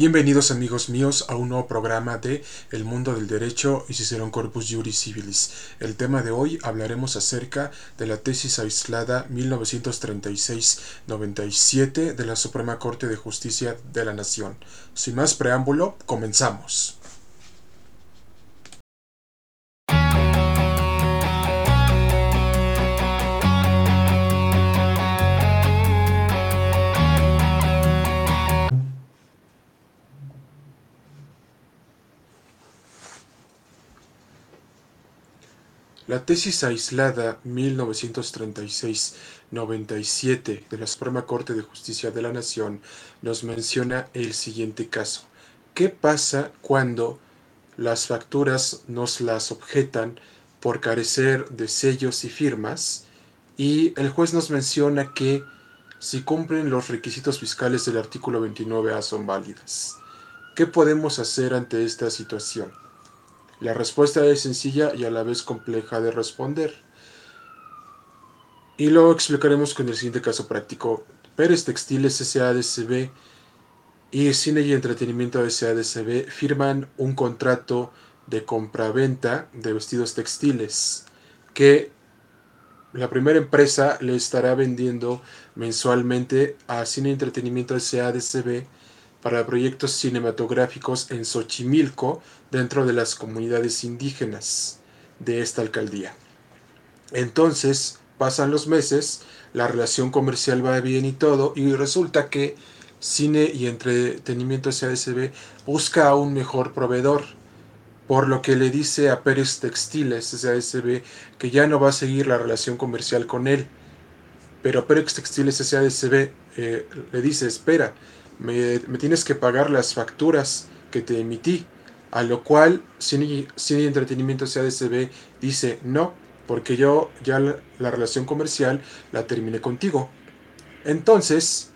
Bienvenidos amigos míos a un nuevo programa de El mundo del derecho y Cicerón Corpus Juris Civilis. El tema de hoy hablaremos acerca de la tesis aislada 1936-97 de la Suprema Corte de Justicia de la Nación. Sin más preámbulo, comenzamos. La tesis aislada 1936-97 de la Suprema Corte de Justicia de la Nación nos menciona el siguiente caso. ¿Qué pasa cuando las facturas nos las objetan por carecer de sellos y firmas? Y el juez nos menciona que si cumplen los requisitos fiscales del artículo 29A son válidas. ¿Qué podemos hacer ante esta situación? La respuesta es sencilla y a la vez compleja de responder. Y lo explicaremos con el siguiente caso práctico. Pérez Textiles SADCB y Cine y Entretenimiento SADCB firman un contrato de compraventa de vestidos textiles que la primera empresa le estará vendiendo mensualmente a Cine y Entretenimiento SADCB para proyectos cinematográficos en Xochimilco dentro de las comunidades indígenas de esta alcaldía. Entonces pasan los meses, la relación comercial va bien y todo, y resulta que Cine y Entretenimiento SASB busca a un mejor proveedor, por lo que le dice a Pérez Textiles SASB que ya no va a seguir la relación comercial con él. Pero Pérez Textiles SASB eh, le dice, espera, me, tienes que pagar las facturas que te emití. A lo cual Cine, y Entretenimiento CADCB dice no, porque yo ya la, relación comercial la terminé contigo. Entonces,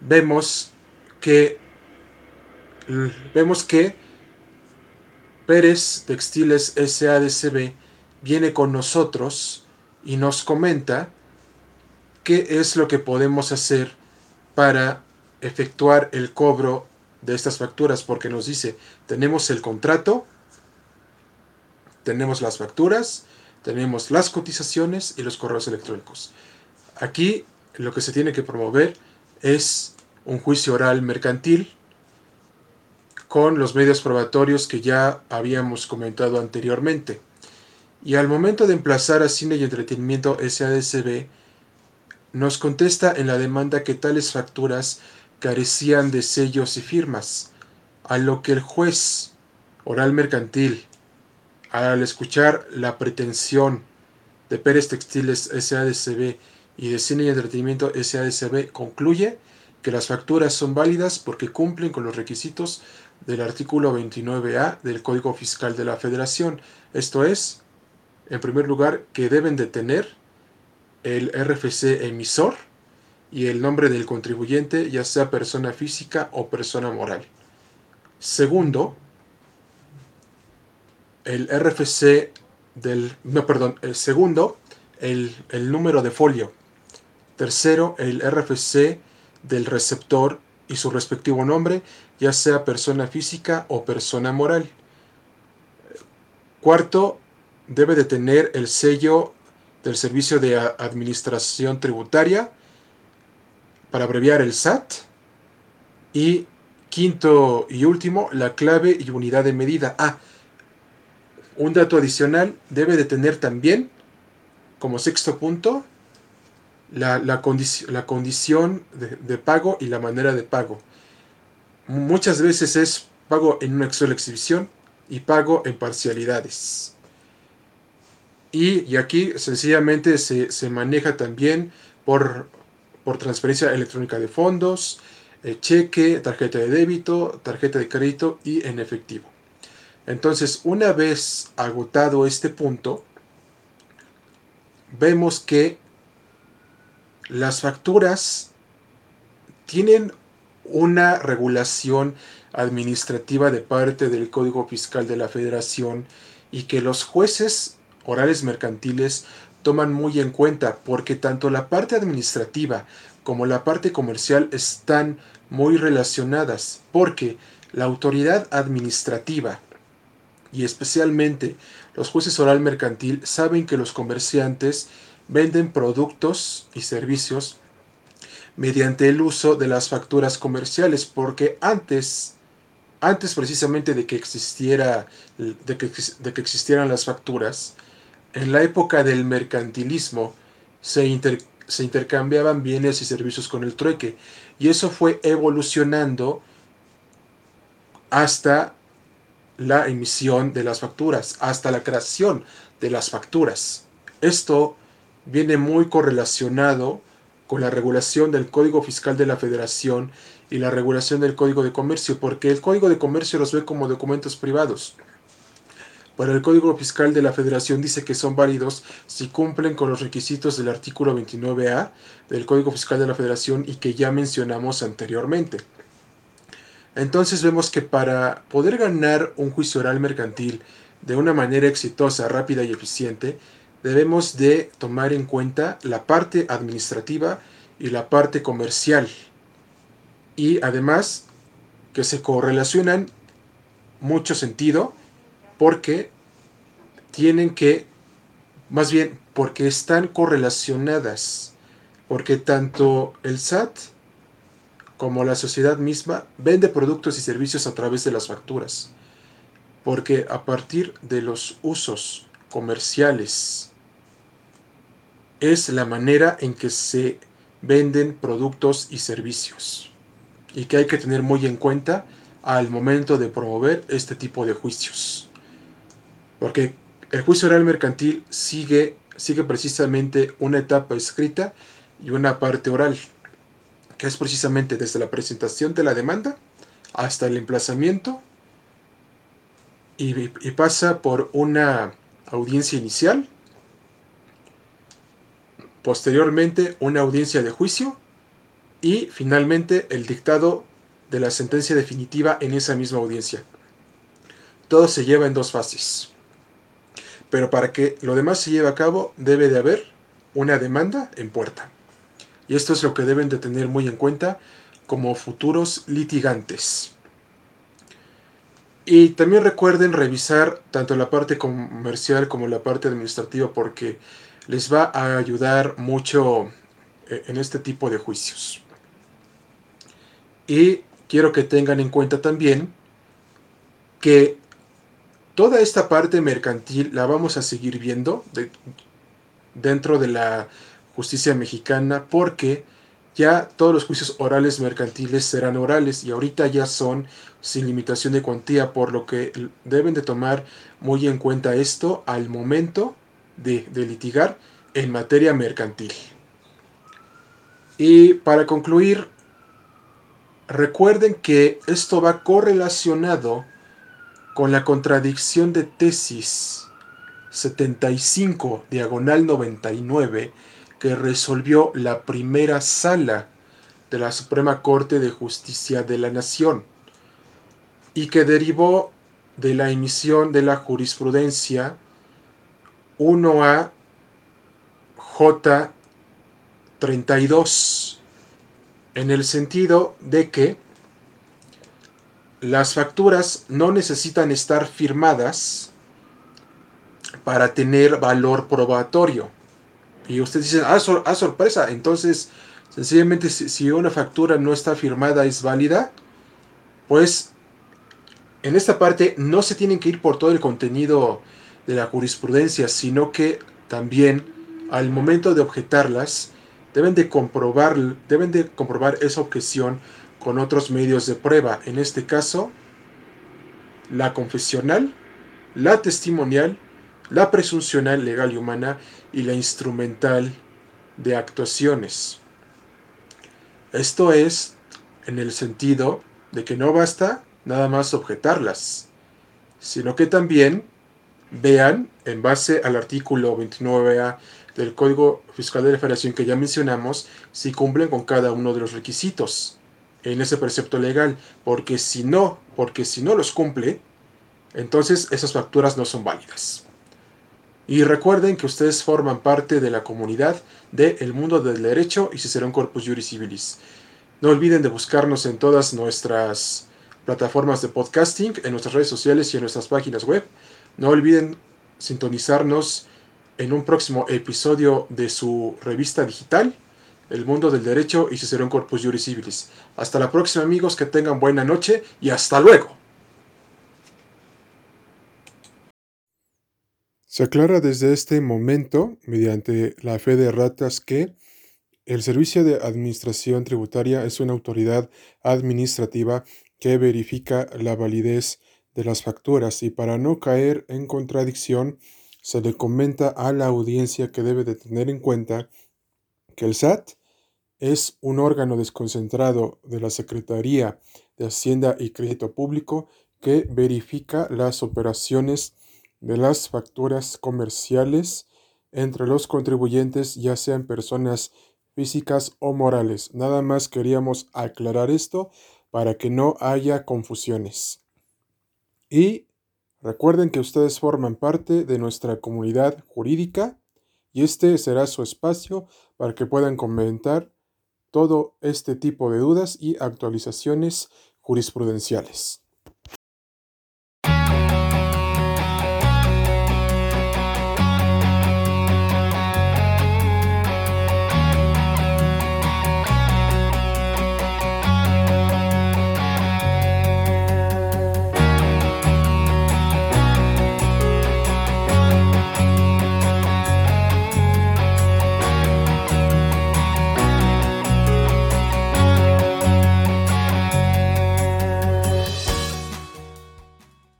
vemos que vemos que Pérez Textiles SADCB viene con nosotros y nos comenta qué es lo que podemos hacer para efectuar el cobro de estas facturas porque nos dice, tenemos el contrato, tenemos las facturas, tenemos las cotizaciones y los correos electrónicos. Aquí lo que se tiene que promover es un juicio oral mercantil con los medios probatorios que ya habíamos comentado anteriormente. Y al momento de emplazar a Cine y Entretenimiento SADCB, nos contesta en la demanda que tales facturas carecían de sellos y firmas, a lo que el juez oral mercantil, al escuchar la pretensión de Pérez Textiles SADCB y de Cine y Entretenimiento SADCB, concluye que las facturas son válidas porque cumplen con los requisitos del artículo 29A del Código Fiscal de la Federación. Esto es, en primer lugar, que deben de tener el RFC emisor, y el nombre del contribuyente, ya sea persona física o persona moral. Segundo, el RFC del, no, perdón, el segundo, el, el número de folio. Tercero, el RFC del receptor y su respectivo nombre, ya sea persona física o persona moral. Cuarto, debe de tener el sello del Servicio de Administración Tributaria para abreviar el SAT. Y quinto y último, la clave y unidad de medida. Ah, un dato adicional debe de tener también, como sexto punto, la, la, la condición de, de, pago y la manera de pago. Muchas veces es pago en una sola exhibición y pago en parcialidades. Y, y aquí sencillamente se, se maneja también por por transferencia electrónica de fondos, eh, cheque, tarjeta de débito, tarjeta de crédito y en efectivo. Entonces, una vez agotado este punto, vemos que las facturas tienen una regulación administrativa de parte del Código Fiscal de la Federación y que los jueces orales mercantiles toman muy en cuenta porque tanto la parte administrativa como la parte comercial están muy relacionadas, porque la autoridad administrativa y especialmente los jueces oral mercantil saben que los comerciantes venden productos y servicios mediante el uso de las facturas comerciales, porque antes, antes precisamente de que existiera, de que, de que existieran las facturas, en la época del mercantilismo se, intercambiaban bienes y servicios con el trueque, y eso fue evolucionando hasta la emisión de las facturas, hasta la creación de las facturas. Esto viene muy correlacionado con la regulación del Código Fiscal de la Federación y la regulación del Código de Comercio, porque el Código de Comercio los ve como documentos privados. Pero el Código Fiscal de la Federación dice que son válidos si cumplen con los requisitos del artículo 29A del Código Fiscal de la Federación y que ya mencionamos anteriormente. Entonces vemos que para poder ganar un juicio oral mercantil de una manera exitosa, rápida y eficiente, debemos de tomar en cuenta la parte administrativa y la parte comercial. Y además que se correlacionan mucho sentido porque tienen que, más bien, porque están correlacionadas, porque tanto el SAT como la sociedad misma vende productos y servicios a través de las facturas, porque a partir de los usos comerciales es la manera en que se venden productos y servicios y que hay que tener muy en cuenta al momento de promover este tipo de juicios. Porque el juicio oral mercantil sigue, sigue precisamente una etapa escrita y una parte oral, que es precisamente desde la presentación de la demanda hasta el emplazamiento y, y pasa por una audiencia inicial posteriormente una audiencia de juicio y finalmente el dictado de la sentencia definitiva en esa misma audiencia. Todo se lleva en dos fases. Pero para que lo demás se lleve a cabo debe de haber una demanda en puerta. Y esto es lo que deben de tener muy en cuenta como futuros litigantes. Y también recuerden revisar tanto la parte comercial como la parte administrativa porque les va a ayudar mucho eh, en este tipo de juicios. Y quiero que tengan en cuenta también que toda esta parte mercantil la vamos a seguir viendo dentro de la justicia mexicana porque ya todos los juicios orales mercantiles serán orales y ahorita ya son sin limitación de cuantía, por lo que deben de tomar muy en cuenta esto al momento de, litigar en materia mercantil. Y para concluir, recuerden que esto va correlacionado con la contradicción de tesis 75 diagonal 99 que resolvió la primera sala de la Suprema Corte de Justicia de la Nación y que derivó de la emisión de la jurisprudencia 1A J32 en el sentido de que las facturas no necesitan estar firmadas para tener valor probatorio. Y ustedes dicen, ah, ah sorpresa, entonces sencillamente si una factura no está firmada es válida, pues en esta parte no se tienen que ir por todo el contenido de la jurisprudencia, sino que también al momento de objetarlas deben de comprobar, deben de comprobar esa objeción con otros medios de prueba, en este caso la confesional, la testimonial, la presuncional legal y humana y la instrumental de actuaciones. Esto es en el sentido de que no basta nada más objetarlas, sino que también vean, en base al artículo 29A del Código Fiscal de la Federación que ya mencionamos, si cumplen con cada uno de los requisitos en ese precepto legal, porque si no, porque si no los cumple, entonces esas facturas no son válidas. Y recuerden que ustedes forman parte de la comunidad del mundo del derecho y un corpus juris civilis. No olviden de buscarnos en todas nuestras plataformas de podcasting, en nuestras redes sociales y en nuestras páginas web. No olviden sintonizarnos en un próximo episodio de su revista digital, El Mundo del Derecho y Cicerón Corpus Juris Civilis. Hasta la próxima amigos, que tengan buena noche y hasta luego. Se aclara desde este momento, mediante la fe de ratas, que el Servicio de Administración Tributaria es una autoridad administrativa que verifica la validez de las facturas y para no caer en contradicción, se le comenta a la audiencia que debe de tener en cuenta que el SAT es un órgano desconcentrado de la Secretaría de Hacienda y Crédito Público que verifica las operaciones de las facturas comerciales entre los contribuyentes, ya sean personas físicas o morales. Nada más queríamos aclarar esto para que no haya confusiones. Y recuerden que ustedes forman parte de nuestra comunidad jurídica y este será su espacio para que puedan comentar todo este tipo de dudas y actualizaciones jurisprudenciales.